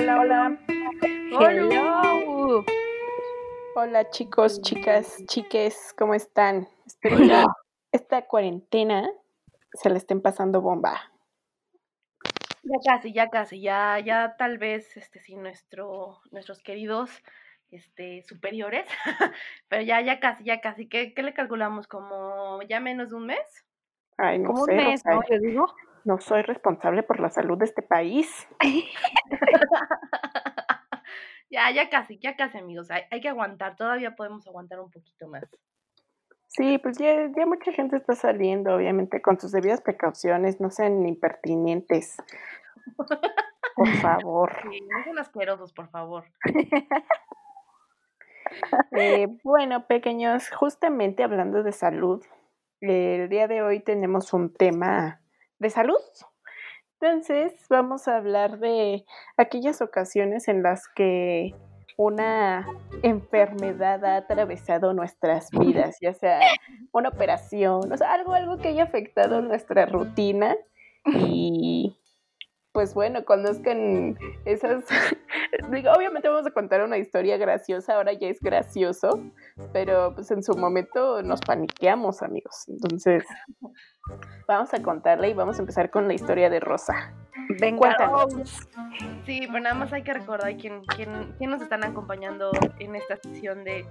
Hola, hola. Hello. Hola chicos, chicas, chiques, ¿cómo están? Espero que esta cuarentena se le estén pasando bomba. Ya casi, ya casi, ya, ya tal vez, este, sí, nuestro, nuestros queridos, este, superiores, pero ya, ya casi, ya casi, ¿qué, qué le calculamos? ¿Como ya menos de un mes? Ay, no Como sé, un mes, ¿no? Yo digo. No soy responsable por la salud de este país. Ya, ya casi, ya casi, amigos, hay, hay que aguantar, todavía podemos aguantar un poquito más. Sí, pues ya, ya mucha gente está saliendo, obviamente, con sus debidas precauciones, no sean impertinentes. Por favor. Sí, no sean asquerosos, por favor. Eh, bueno, pequeños, justamente hablando de salud, el día de hoy tenemos un tema de salud. Entonces, vamos a hablar de aquellas ocasiones en las que una enfermedad ha atravesado nuestras vidas, ya sea una operación, o sea, algo, algo que haya afectado nuestra rutina y pues bueno, conozcan esas, digo, obviamente vamos a contar una historia graciosa, ahora ya es gracioso, pero pues en su momento nos paniqueamos, amigos. Entonces, vamos a contarle y vamos a empezar con la historia de Rosa. Venga, Cuéntanos. Sí, pero nada más hay que recordar quién, quién, quién nos están acompañando en esta sesión de,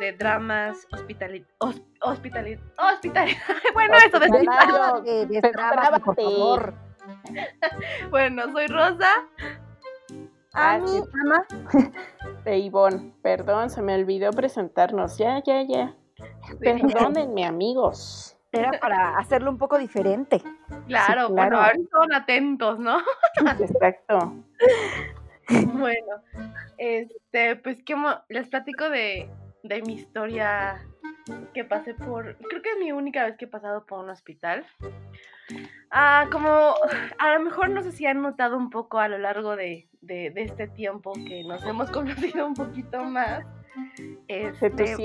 de dramas hospitalit... hos- hospitalit... hospitalit... bueno, eso de... Hospitalario. Destrábate, destrábate, por favor. Bueno, soy Rosa. Ah, sí. ama. De Ivonne, perdón, se me olvidó presentarnos. Ya, ya, ya. Perdónenme, amigos. Era para hacerlo un poco diferente. Claro, Sí, bueno, claro. ahora son atentos, ¿no? Exacto. Bueno, este, pues que mo- les platico de, de mi historia que pasé por, creo que es mi única vez que he pasado por un hospital. Ah, como a lo mejor no sé si han notado un poco a lo largo de, de, de este tiempo que nos hemos conocido un poquito más. Este,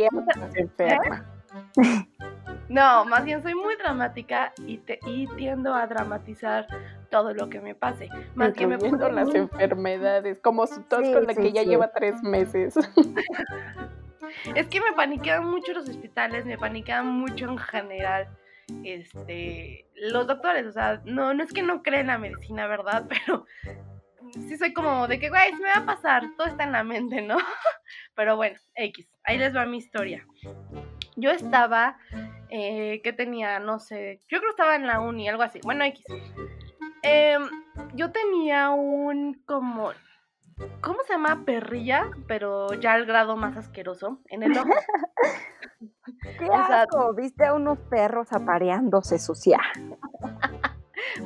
enferma. no, más bien soy muy dramática y, te, y tiendo a dramatizar todo lo que me pase. Más que me pone las muy- enfermedades, como su tos Sí, con la sí, que ya lleva tres meses. Es que me paniquean mucho los hospitales, me paniquean mucho en general. Este, los doctores, o sea, no, no es que no creen en la medicina, ¿verdad? Pero sí soy como de que, güey, me va a pasar, todo está en la mente, ¿no? Pero bueno, X, ahí les va mi historia. Yo estaba, eh, ¿qué tenía? No sé, yo creo que estaba en la uni, algo así. Bueno, X. Em, yo tenía un como, ¿cómo se llama? Perrilla, pero ya al grado más asqueroso, en el ojo. ¡Qué O sea- asco! Viste a unos perros apareándose sucia.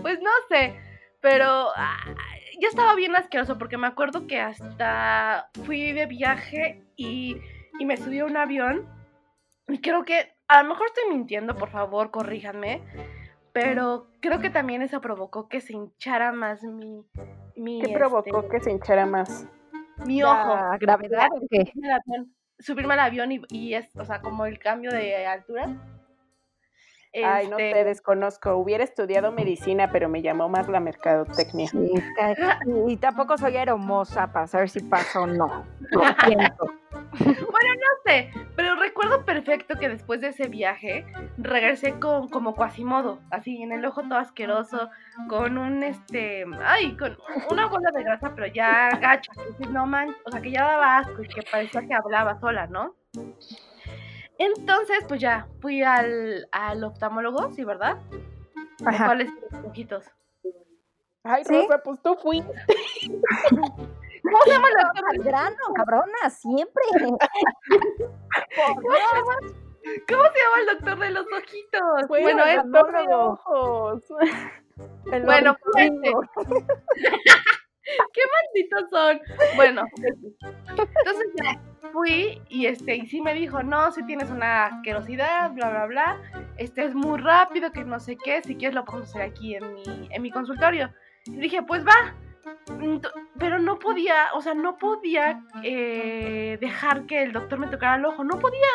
Pues no sé, pero ah, ya estaba bien asqueroso porque me acuerdo que hasta fui de viaje y, y me subí a un avión. Y creo que, a lo mejor estoy mintiendo, por favor, corríjanme. Pero creo que también eso provocó que se hinchara más mi, mi, ¿Qué este, provocó que se hinchara más? mi ojo. ¿La gravedad o qué? subirme al avión, subirme al avión y, y es, o sea, como el cambio de altura. Ay, no Este, sé, desconozco. Hubiera estudiado medicina, pero me llamó más la mercadotecnia. Sí, y tampoco soy hermosa para saber si pasa o no. Lo siento. No sé, pero recuerdo perfecto que después de ese viaje regresé con como Quasimodo, así en el ojo todo asqueroso, con un este, ay, con una bola de grasa, pero ya gacha, que no man, o sea que ya daba asco y que parecía que hablaba sola, ¿no? Entonces, pues ya, fui al, al oftalmólogo, sí, ¿verdad? Ajá. ¿Cuáles son los ojitos? Ay, ¿Sí? Rosa, pues tú fuiste. ¿Cómo se llama el doctor? Al grano, cabrona, siempre. ¿Cómo se llama el doctor de los ojitos? Bueno, el es doctor de ojos. El Bueno, ornitorrinco. ¿Qué malditos son? Bueno, entonces ya fui y este, y sí me dijo, no, si tienes una asquerosidad, bla, bla, bla, este es muy rápido, que no sé qué, si quieres lo podemos hacer aquí en mi, en mi consultorio. Y dije, pues va. Ento- Pero no podía, o sea, no podía eh, dejar que el doctor me tocara el ojo, no podía.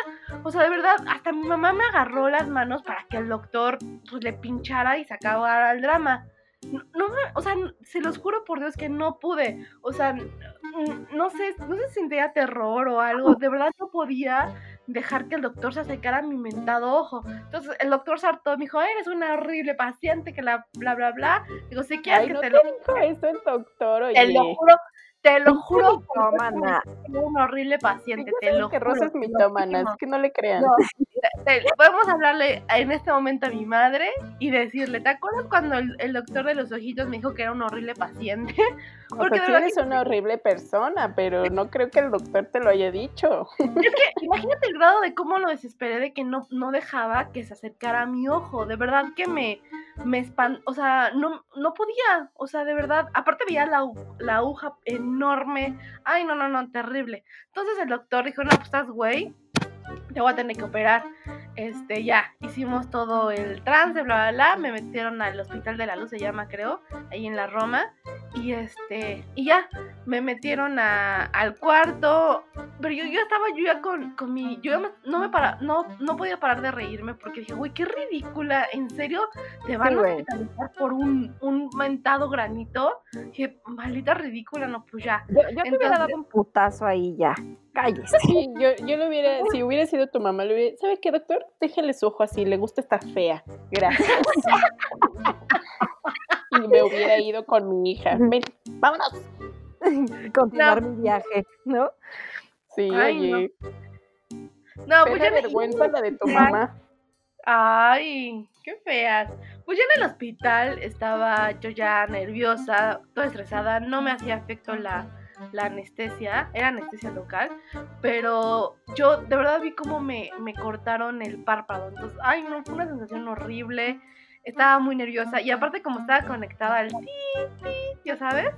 O sea, de verdad, hasta mi mamá me agarró las manos para que el doctor pues, le pinchara y se acabara el drama. no, no o sea, se los juro por Dios que no pude. O sea, no sé, no si sentía terror o algo. De verdad no podía dejar que el doctor se acercara a mi mentado ojo. Entonces el doctor saltó, me dijo, eres una horrible paciente, que la bla bla bla. Digo, si quieres Ay, que no te te lo dijo eso el doctor, oye. te lo juro, te lo juro, No, mana. que era un horrible paciente, te lo que juro. lo mitómana, es que no le crean. No, podemos hablarle en este momento a mi madre y decirle, ¿te acuerdas cuando el, el doctor de los ojitos me dijo que era un horrible paciente? O Porque sea, de sí verdad eres una horrible persona, pero no creo que el doctor te lo haya dicho. Es que imagínate el grado de cómo lo desesperé de que no, no dejaba que se acercara a mi ojo. De verdad que me, me espan... O sea, no, no podía. O sea, de verdad. Aparte veía la, la aguja enorme. Ay, no, no, no, terrible. Entonces el doctor dijo, no, pues estás güey. Te voy a tener que operar. Este, ya, hicimos todo el trance, bla, bla, bla. Me metieron al Hospital de la Luz, se llama, creo, ahí en la Roma. Y este, y ya, me metieron a- al cuarto. Pero yo, yo estaba yo ya con, con mi. Yo ya me- no me para, no, no podía parar de reírme porque dije, güey, qué ridícula. ¿En serio? ¿Te van Sí, a hospitalizar por un, un mentado granito? Dije, maldita ridícula, no, pues ya. Yo, yo te hubiera dado un putazo ahí ya. Cállese. Sí, yo, yo lo hubiera, si hubiera sido tu mamá, le hubiera, ¿sabe qué, doctor? Déjele su ojo así, le gusta estar fea. Gracias. y me hubiera ido con mi hija. Ven, vámonos. Continuar mi viaje, ¿no? Sí, Ay, oye. No, pues Pena ya me- vergüenza la de tu mamá. Ay, qué feas. Pues ya en el hospital estaba yo ya nerviosa, toda estresada, no me hacía efecto la, la anestesia, era anestesia local, pero yo de verdad vi cómo me, me cortaron el párpado, entonces, ay, no, fue una sensación horrible, estaba muy nerviosa y aparte como estaba conectada al ti, ti, ya sabes,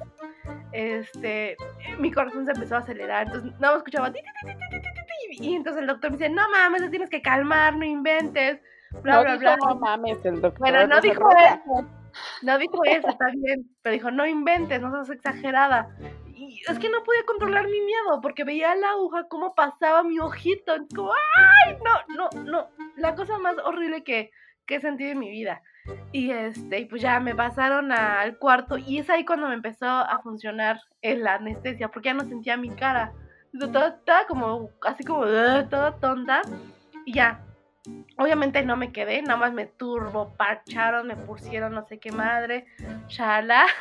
este, mi corazón se empezó a acelerar, entonces nada más escuchaba ti, ti, ti, ti, ti, ti, ti, y entonces el doctor me dice, no mames, tienes que calmar, no inventes, bla, no bla, dijo, bla. No mames, el doctor. Bueno, no dijo eso. No dijo eso, está bien, pero dijo, no inventes, no seas exagerada. Y es que no podía controlar mi miedo porque veía la aguja cómo pasaba mi ojito. Como, ¡ay! No, no, no. La cosa más horrible que, que he sentido en mi vida. Y este, y pues ya me pasaron a- al cuarto y es ahí cuando me empezó a funcionar la anestesia porque ya no sentía mi cara. Estaba, estaba como, así como, toda tonta. Y ya, Obviamente no me quedé, nada más me turbo, parcharon, me pusieron no sé qué madre, shala.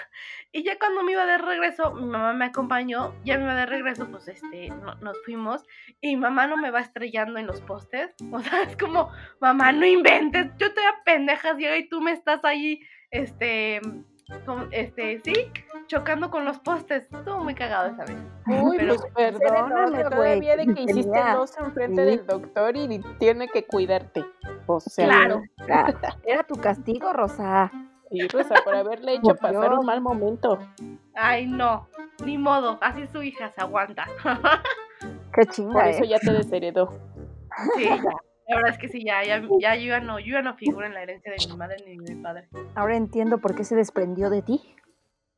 Y ya cuando me iba de regreso, mi mamá me acompañó, ya me iba de regreso, pues este, no- nos fuimos. Y mi mamá no me va estrellando en los postes. O sea, es como, mamá, no inventes, yo estoy a pendejas ciega y tú me estás ahí, este, con- este, sí, chocando con los postes. Estuvo muy cagado esa vez. Uy, Pero- pues perdóname todavía de que hiciste tenía- dos enfrente sí. del doctor y tiene que cuidarte. O sea, Claro. Era, era tu castigo, Rosa. Sí, Rosa, por haberle hecho Por pasar Dios. un mal momento. Ay, no, ni modo, así su hija se aguanta. Qué Por chinga, eso ¿eh? ya te desheredó. Sí, ya. La verdad es que sí, ya, ya, ya yo ya no, yo ya no figuro en la herencia de mi madre ni de mi padre. Ahora entiendo por qué se desprendió de ti.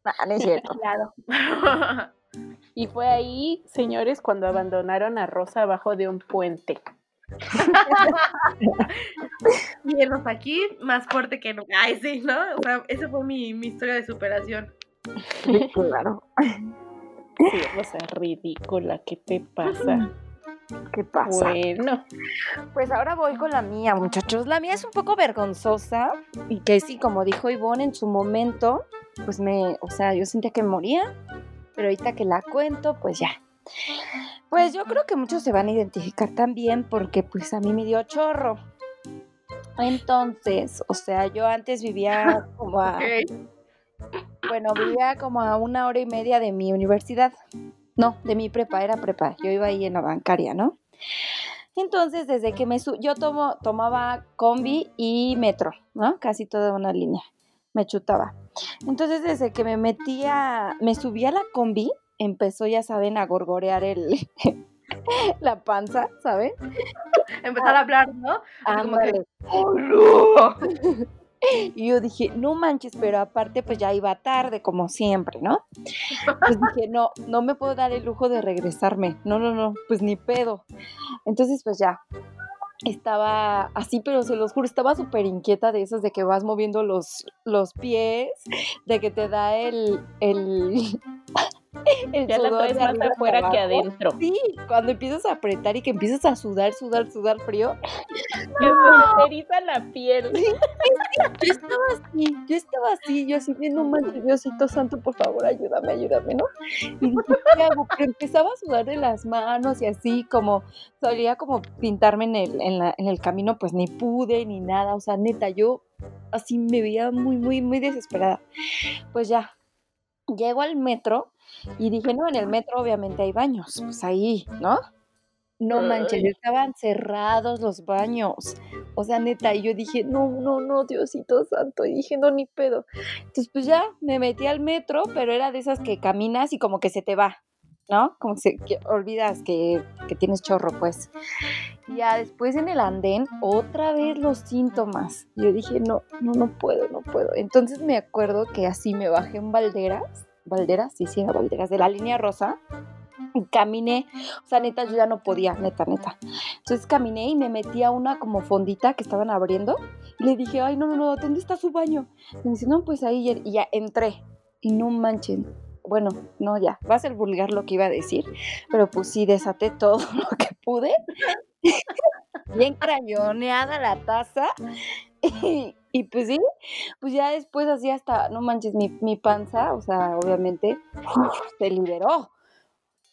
Nah, no es cierto. Claro. Y fue ahí, señores, cuando abandonaron a Rosa abajo de un puente. y él nos aquí más fuerte que nunca. Ay, sí, ¿no? O sea, esa fue mi, mi historia de superación. Claro. Sí, Rosa, ridícula, ¿qué te pasa? ¿Qué pasa? Bueno, Pues ahora voy con la mía, muchachos. La mía es un poco vergonzosa y que sí, como dijo Ivonne en su momento, pues me, o sea, yo sentía que moría, pero ahorita que la cuento, pues ya. Pues yo creo que muchos se van a identificar también porque pues a mí me dio chorro. Entonces, o sea, yo antes vivía como a, bueno, vivía como a una hora y media de mi universidad. No, de mi prepa, era prepa. Yo iba ahí en la bancaria, ¿no? Entonces, desde que me su yo tomo, tomaba combi y metro, ¿no? Casi toda una línea. Me chutaba. Entonces, desde que me metía, me subía a la combi, empezó, ya saben, a gorgorear el la panza, ¿saben? Empezar a hablar, ¿no? Como que. ¡Oh, no! Y yo dije, no manches, pero aparte pues ya iba tarde, como siempre, ¿no? Pues dije, no, no me puedo dar el lujo de regresarme. No, no, no, pues ni pedo. Entonces pues ya. estaba así, pero se los juro, estaba súper inquieta de esas de que vas moviendo los, los pies, de que te da el, el, el ya la traes más afuera que adentro. Sí, cuando empiezas a apretar y que empiezas a sudar, sudar, sudar frío. Que se te eriza la piel. yo estaba así, yo estaba así, yo así, viendo un Diosito santo, por favor, ayúdame, ayúdame, ¿no? Y dije, ¿qué hago? Pero empezaba a sudar de las manos y así, como, solía como pintarme en el, en, la, en el camino, pues ni pude, ni nada, o sea, neta, yo así me veía muy, muy, muy desesperada. Pues ya, llego al metro y dije, no, en el metro obviamente hay baños, pues ahí, ¿no? No manches, estaban cerrados los baños. O sea, neta, y yo dije, no, no, no, Diosito santo. Y dije, no, ni pedo. Entonces, pues ya me metí al metro, pero era de esas que caminas y como que se te va, ¿no? Como que, olvidas que, que, tienes chorro, pues. Ya después en el andén, otra vez los síntomas. Yo dije, no, no, no puedo, no puedo. Entonces me acuerdo que así me bajé en Valderas Valderas, sí, sí, era Valderas, de la línea rosa. Caminé, o sea, neta, yo ya no podía, neta, neta. Entonces caminé y me metí a una como fondita que estaban abriendo. Y le dije, ay, no, no, no, ¿dónde está su baño? Y me dice, no, pues ahí, y ya entré. Y no manchen, bueno, no, ya, va a ser vulgar lo que iba a decir, pero pues sí, desaté todo lo que pude. Bien crayoneada la taza. Y, y pues sí, pues ya después así hasta, no manches, mi, mi panza, o sea, obviamente, se liberó.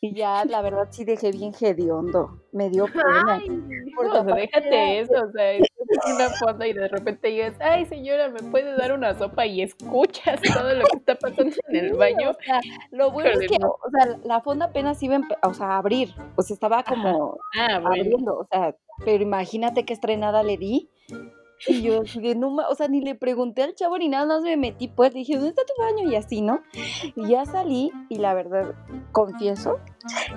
Y ya, la verdad, sí dejé bien hediondo. Me dio pena. Ay, no, déjate eso. O sea, es una fonda y de repente dices, ay, señora, ¿me puede dar una sopa? Y escuchas todo lo que está pasando en el baño. O sea, lo bueno es que, o sea, la fonda apenas iba o sea, a abrir. O sea, estaba como ah, abriendo. O sea, pero imagínate qué estrenada le di. Y yo no, o sea, ni le pregunté al chavo ni nada más me metí, pues dije, ¿dónde está tu baño? Y así, ¿no? Y ya salí y la verdad, confieso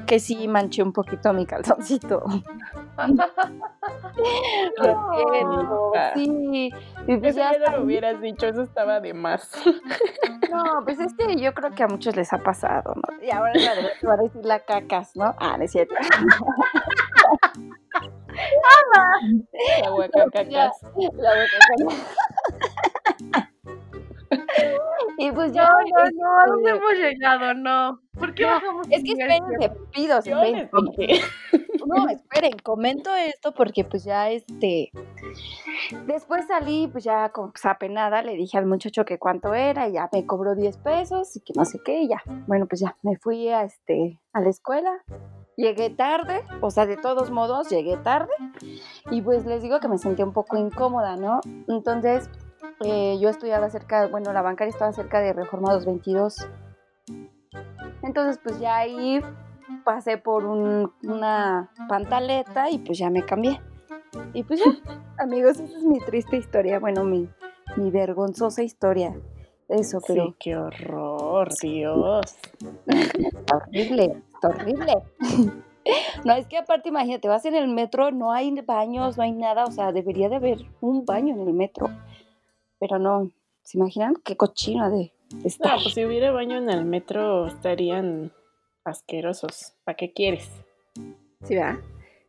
que sí manché un poquito mi calzoncito. sí. Y pues ya no lo hubieras dicho, eso estaba de más. No, pues es que yo creo que a muchos les ha pasado, ¿no? Y ahora la de, va a decir la cacas, ¿no? Ah, no es cierto. La hueca cacas. La hueca cacas. Y pues ya. No, no, no, no hemos llegado, no. ¿Por qué bajamos? Es que espérense, pido, esperen. No, esperen, comento esto porque pues ya este. Después salí, pues ya con pues, apenada, le dije al muchacho que cuánto era, y ya me cobró 10 pesos y que no sé qué, y ya. Bueno, pues ya me fui a este a la escuela Llegué tarde, o sea, de todos modos llegué tarde y pues les digo que me sentí un poco incómoda, ¿no? Entonces eh, yo estudiaba cerca, bueno, la bancaria estaba cerca de Reforma 222. Entonces pues ya ahí pasé por una pantaleta y pues ya me cambié. Y pues ya, amigos, esa es mi triste historia, bueno, mi, mi vergonzosa historia. Eso, pero... Sí, qué horror, Dios. horrible horrible. No, es que aparte, imagínate, vas en el metro, no hay baños, no hay nada, o sea, debería de haber un baño en el metro. Pero no, ¿se imaginan qué cochino de estar? No, pues si hubiera baño en el metro estarían asquerosos. ¿Para qué quieres? Sí, ¿verdad?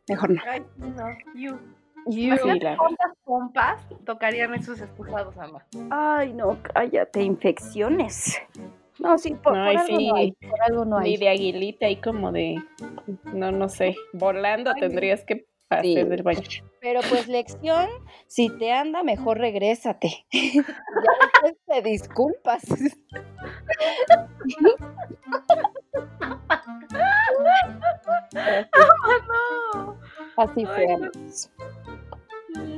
Mejor no. Ay, no, you. You. ¿Cuántas pompas tocarían esos excusados, ama? Ay, no, cállate, infecciones. No, sí, por, no, algo no hay, por algo no hay. Ni de aguilita y como de, no, no sé, volando tendrías que pasar del baño. Pero pues lección, si te anda, mejor regrésate. ya después te disculpas. Así fue.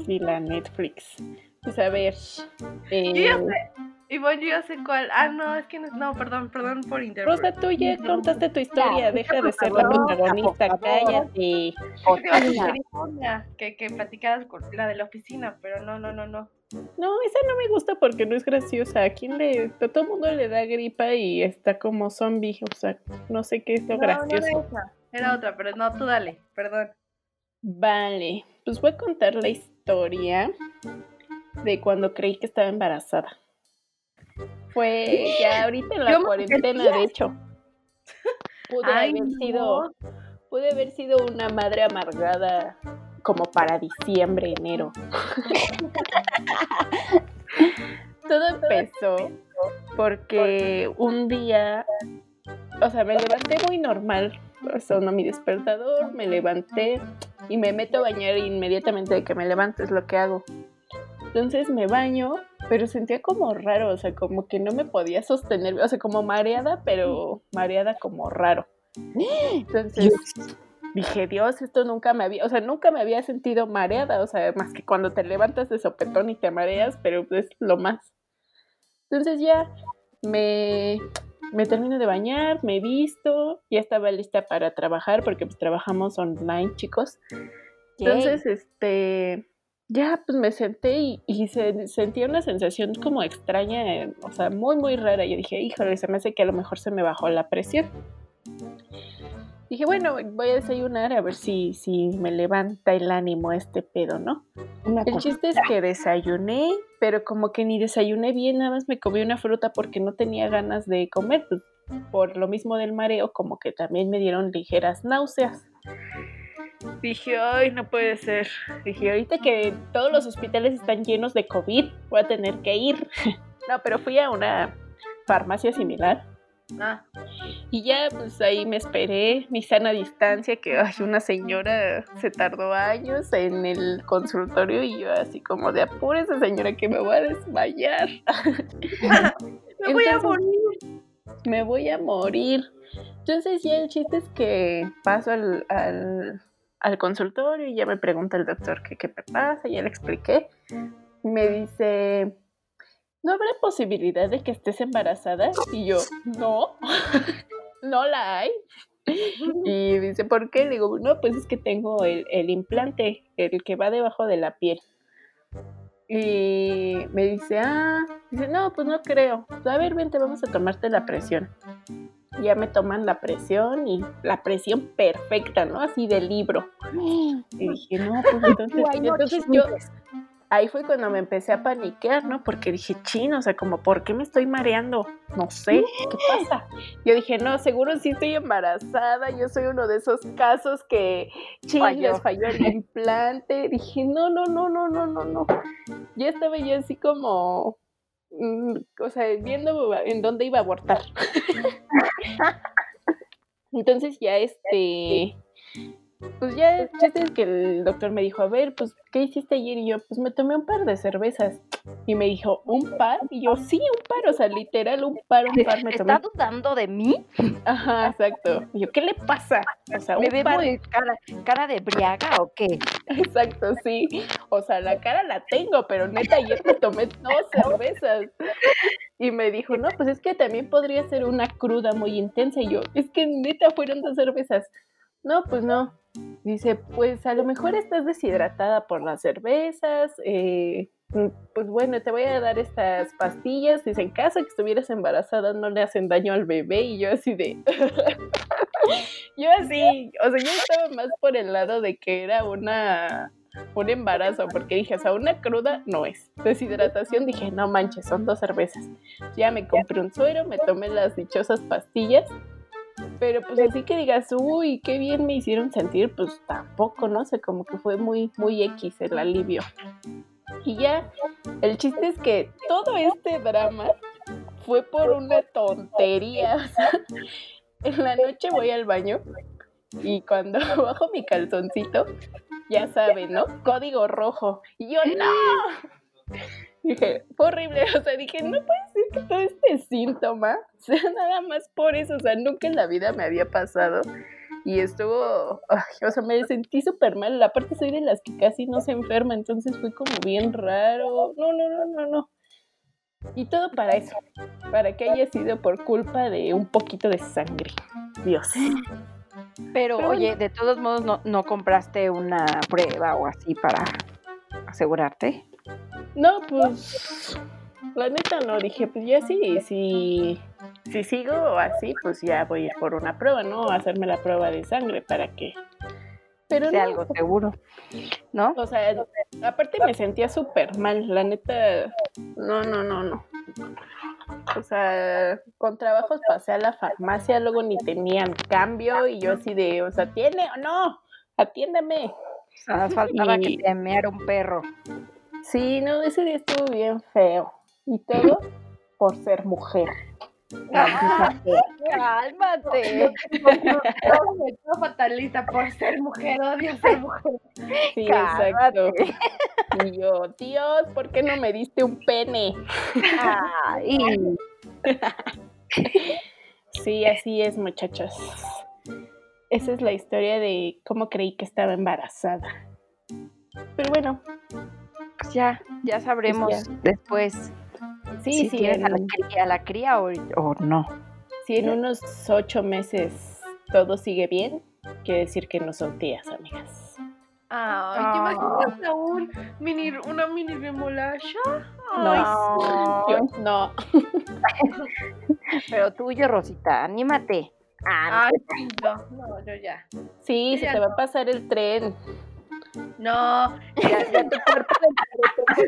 Sí, la Netflix. Pues a ver. Eh, y bueno, yo sé cuál. Ah, no, es que no, no perdón, perdón por interrumpir. Rosa, tú ya contaste tu historia, deja de ser la protagonista, cállate. Que, que platicaras con la de la oficina, pero no, no, no, no. No, esa no me gusta porque no es graciosa. ¿A quién le.? A todo el mundo le da gripa y está como zombie. O sea, no sé qué es lo gracioso. era, otra, era otra, pero no, tú dale, perdón. Vale, pues voy a contar la historia de cuando creí que estaba embarazada. Fue ya ahorita en la cuarentena, de hecho. Pude haber sido pude haber sido una madre amargada como para diciembre, enero. Todo empezó porque un día, o sea, me levanté muy normal, sonó mi despertador, me levanté y me meto a bañar inmediatamente de que me levanto, es lo que hago. Entonces me baño, pero sentía como raro, o sea, como que no me podía sostener, o sea, como mareada, pero mareada como raro. Entonces dije, Dios, esto nunca me había, o sea, nunca me había sentido mareada, o sea, más que cuando te levantas de sopetón y te mareas, pero es lo más. Entonces ya me, me termino de bañar, me visto, ya estaba lista para trabajar porque pues trabajamos online, chicos. Entonces, este, ya pues me senté y, y se, sentía una sensación como extraña, o sea, muy, muy rara. Yo dije, híjole, se me hace que a lo mejor se me bajó la presión. Dije, bueno, voy a desayunar a ver si, si me levanta el ánimo este pedo, ¿no? el chiste es que desayuné, pero como que ni desayuné bien, nada más me comí una fruta porque no tenía ganas de comer. Pues, por lo mismo del mareo, como que también me dieron ligeras náuseas. Dije, ay, no puede ser. Dije, ahorita que todos los hospitales están llenos de COVID, voy a tener que ir. no, pero fui a una farmacia similar Ah. Y ya, pues ahí me esperé, mi sana distancia, que ay, una señora se tardó años en el consultorio y yo así como de esa señora que me voy a desmayar. me voy a morir. Me voy a morir. Entonces ya el chiste es que paso al, al, consultorio y ya me pregunta el doctor qué, qué pasa, ya le expliqué. Me dice, ¿no habrá posibilidad de que estés embarazada? Y yo, no, no la hay. Y dice, ¿por qué? Le digo, no, pues es que tengo el, implante, el que va debajo de la piel. Y me dice, ah, dice, no, pues no creo. A ver, vente, vamos a tomarte la presión. Ya me toman la presión y la presión perfecta, ¿no? Así de libro. Y dije, no, pues entonces, entonces yo, ahí fue cuando me empecé a paniquear, ¿no? Porque dije, chino, o sea, como, ¿por qué me estoy mareando? No sé, ¿qué pasa? Yo dije, no, seguro sí estoy embarazada, yo soy uno de esos casos que, chino, les falló el implante. Dije, no, no, no, no, no, no, no. Ya estaba yo así como, o sea, viendo en dónde iba a abortar. Entonces ya este pues ya chiste es que el doctor me dijo, a ver, pues, ¿qué hiciste ayer? Y yo, pues me tomé un par de cervezas. Y me dijo, ¿un par? Y yo, sí, un par, o sea, literal, un par, un par me tomé. ¿Está dudando de mí? Ajá, exacto. Y yo, ¿qué le pasa? O sea, ¿Me un par... cara, cara de briaga o qué? Exacto, sí. O sea, la cara la tengo, pero neta, ayer me tomé dos cervezas. Y me dijo, no, pues es que también podría ser una cruda muy intensa. Y yo, es que neta fueron dos cervezas. No, pues no. Dice, pues a lo mejor estás deshidratada por las cervezas. Eh, pues bueno, te voy a dar estas pastillas. Dice, en caso que estuvieras embarazada no le hacen daño al bebé. Y yo así de... yo así, o sea, yo estaba más por el lado de que era una un embarazo, porque dije, o sea, una cruda no es. Deshidratación, dije, no manches, son dos cervezas. Ya me compré un suero, me tomé las dichosas pastillas pero pues así que digas, uy, qué bien me hicieron sentir, pues tampoco, ¿no? sé, como que fue muy, muy X el alivio. Y ya, el chiste es que todo este drama fue por una tontería. en la noche voy al baño y cuando bajo mi calzoncito, ya saben, ¿no? Código rojo. Y yo, no. Dije, fue horrible. O sea, dije, no puede ser que todo este síntoma sea nada más por eso. O sea, nunca en la vida me había pasado. Y estuvo, o sea, me sentí súper mal. Aparte soy de las que casi no se enferma, entonces fue como bien raro. No, no, no, no, no. Y todo para eso, para que haya sido por culpa de un poquito de sangre. Dios. Pero, oye, de todos modos, no, ¿no compraste una prueba o así para asegurarte? No, pues la neta no, dije, pues ya sí, si, si sigo así, pues ya voy a ir por una prueba, ¿no? hacerme la prueba de sangre para que... Pero sea algo seguro, ¿no? O sea, aparte me sentía súper mal, la neta, no, no, no, no. O sea, con trabajos pasé a la farmacia, luego ni tenían cambio y yo así de, o sea, ¿tiene o no? Atiéndeme. Más faltaba que te meara un perro. Sí, no, ese día estuvo bien feo. Y todo por ser mujer. Cálmate. Quedo fatalista por ser mujer, odio ser mujer. Sí, Cálmate. exacto. Y yo, Dios, ¿por qué no me diste un pene? Ay, Sí, así es, muchachos. Esa es la historia de cómo creí que estaba embarazada. Pero bueno, pues ya, ya sabremos Pues después sí, si sí, tienes a la en, cría, a la cría o, o no. si en unos ocho meses todo sigue bien, quiere decir que no son tías, amigas. Ay, ¿te imaginas a un mini, una mini remolacha? No, Ay, yo no. Pero tuyo, Rosita, anímate. Ah, Ay, no, no, yo ya. Sí, se te va a pasar el tren. No, Ya, ya tu cuerpo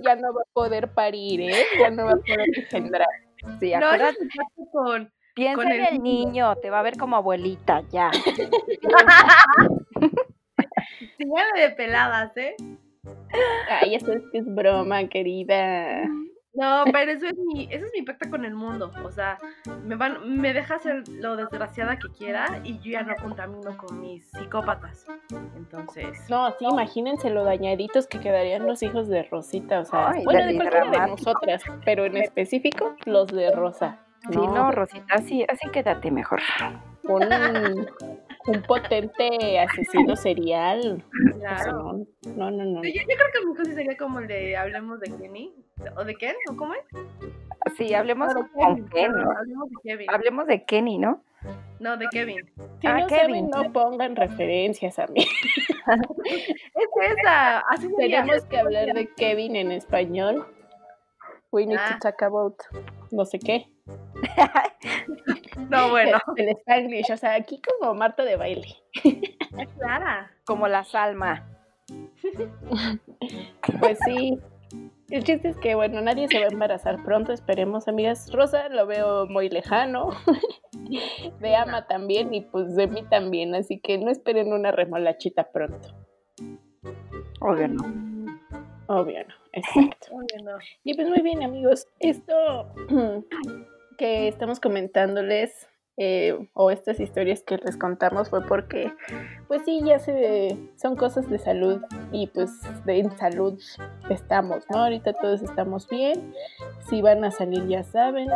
ya no va a poder parir, ¿eh? Ya no va a poder engendrar. sí, no, acuérdate, con. piensa con en el el niño, te va a ver como abuelita, ya. Síganle de peladas, ¿eh? Ay, eso es que es broma, querida. No, pero eso es mi, eso es mi pacto con el mundo. O sea, me van, me deja ser lo desgraciada que quiera y yo ya no contamino con mis psicópatas. Entonces. No, sí, imagínense lo dañaditos que quedarían los hijos de Rosita, o sea, Ay, bueno, de cualquiera de nosotras, pero en específico los de Rosa. Sí, no, Rosita, así, así quédate mejor. un, un potente asesino serial. O sea, Claro. no, no, no, no. Yo, yo creo que mi sí sería como el de Hablemos de Kenny. ¿O de Ken? ¿O cómo es? Sí, hablemos No, de Ken. Hablemos de Kevin. Hablemos de Kenny, ¿no? No, de Kevin. Si Ah, no Kevin. saben, no pongan referencias a mí. Es esa. Así. Tenemos que hablar de Kevin en español. We need Ah. to talk about no sé qué. No, bueno. El Spanglish, o sea, aquí como Marta de baile. Clara. Como la Salma. Pues sí. El chiste es que, bueno, nadie se va a embarazar pronto, esperemos, amigas. Rosa lo veo muy lejano. De Ama también y pues de mí también, así que no esperen una remolachita pronto. Obvio no. Obvio, no. Exacto. Oye, no. Y pues muy bien, amigos. Esto que estamos comentándoles, eh, o estas historias que les contamos, fue porque, pues sí, ya se son cosas de salud y pues de en salud estamos, ¿no? Ahorita todos estamos bien. Si van a salir, ya saben.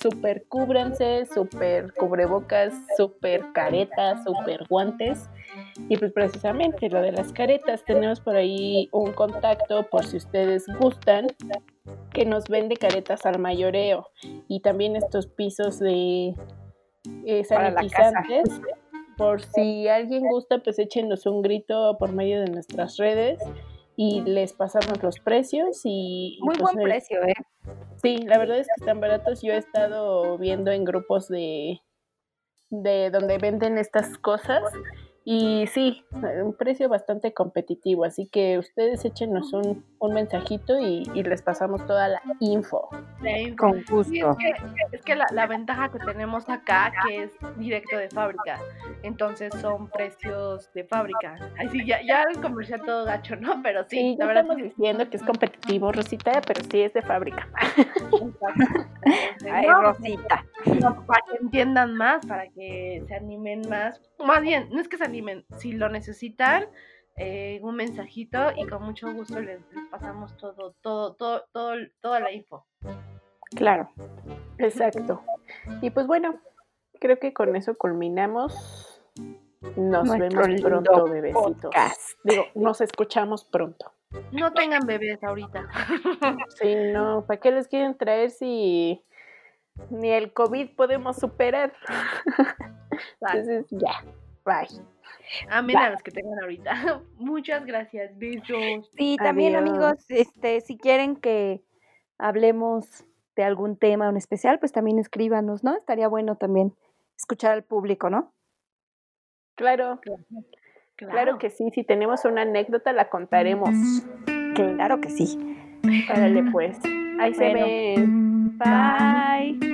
Super cúbranse, super cubrebocas, super caretas, super guantes. Y pues precisamente lo de las caretas, tenemos por ahí un contacto por si ustedes gustan que nos vende caretas al mayoreo y también estos pisos de eh, sanitizantes. Por si alguien gusta, pues échenos un grito por medio de nuestras redes y les pasamos los precios y Muy pues, buen precio, ¿eh? Sí, la verdad es que están baratos. Yo he estado viendo en grupos de, de donde venden estas cosas y sí, un precio bastante competitivo. Así que ustedes échenos un, un mensajito y, y les pasamos toda la info. Con gusto. es que, es que la, la ventaja que tenemos acá que es directo de fábrica. Entonces son precios de fábrica. Ay, sí, ya, ya el comercial todo gacho, ¿no? Pero sí, Sí, la no verdad estamos diciendo que es competitivo, Rosita, pero sí es de fábrica. Ay, No, Rosita. no, para que entiendan más, para que se animen más. Más bien, no es que se animen, si lo necesitan, eh, un mensajito y con mucho gusto les, les pasamos todo, todo, todo, todo, toda la info. Claro. Exacto. Y pues bueno, creo que con eso culminamos. Nos Nuestro vemos pronto, bebecitos. podcast. Digo, nos escuchamos pronto. No tengan bebés ahorita. Sí, no, ¿para qué les quieren traer si ni el COVID podemos superar? Entonces, ya, bye. Amén a los que tengan ahorita. Muchas gracias, besos. Sí, también Adiós. amigos, este, si quieren que hablemos de algún tema en especial, pues también escríbanos, ¿no? Estaría bueno también escuchar al público, ¿no? Claro, claro que sí, si tenemos una anécdota la contaremos. Claro que sí. Órale pues, ahí se ven. Bye.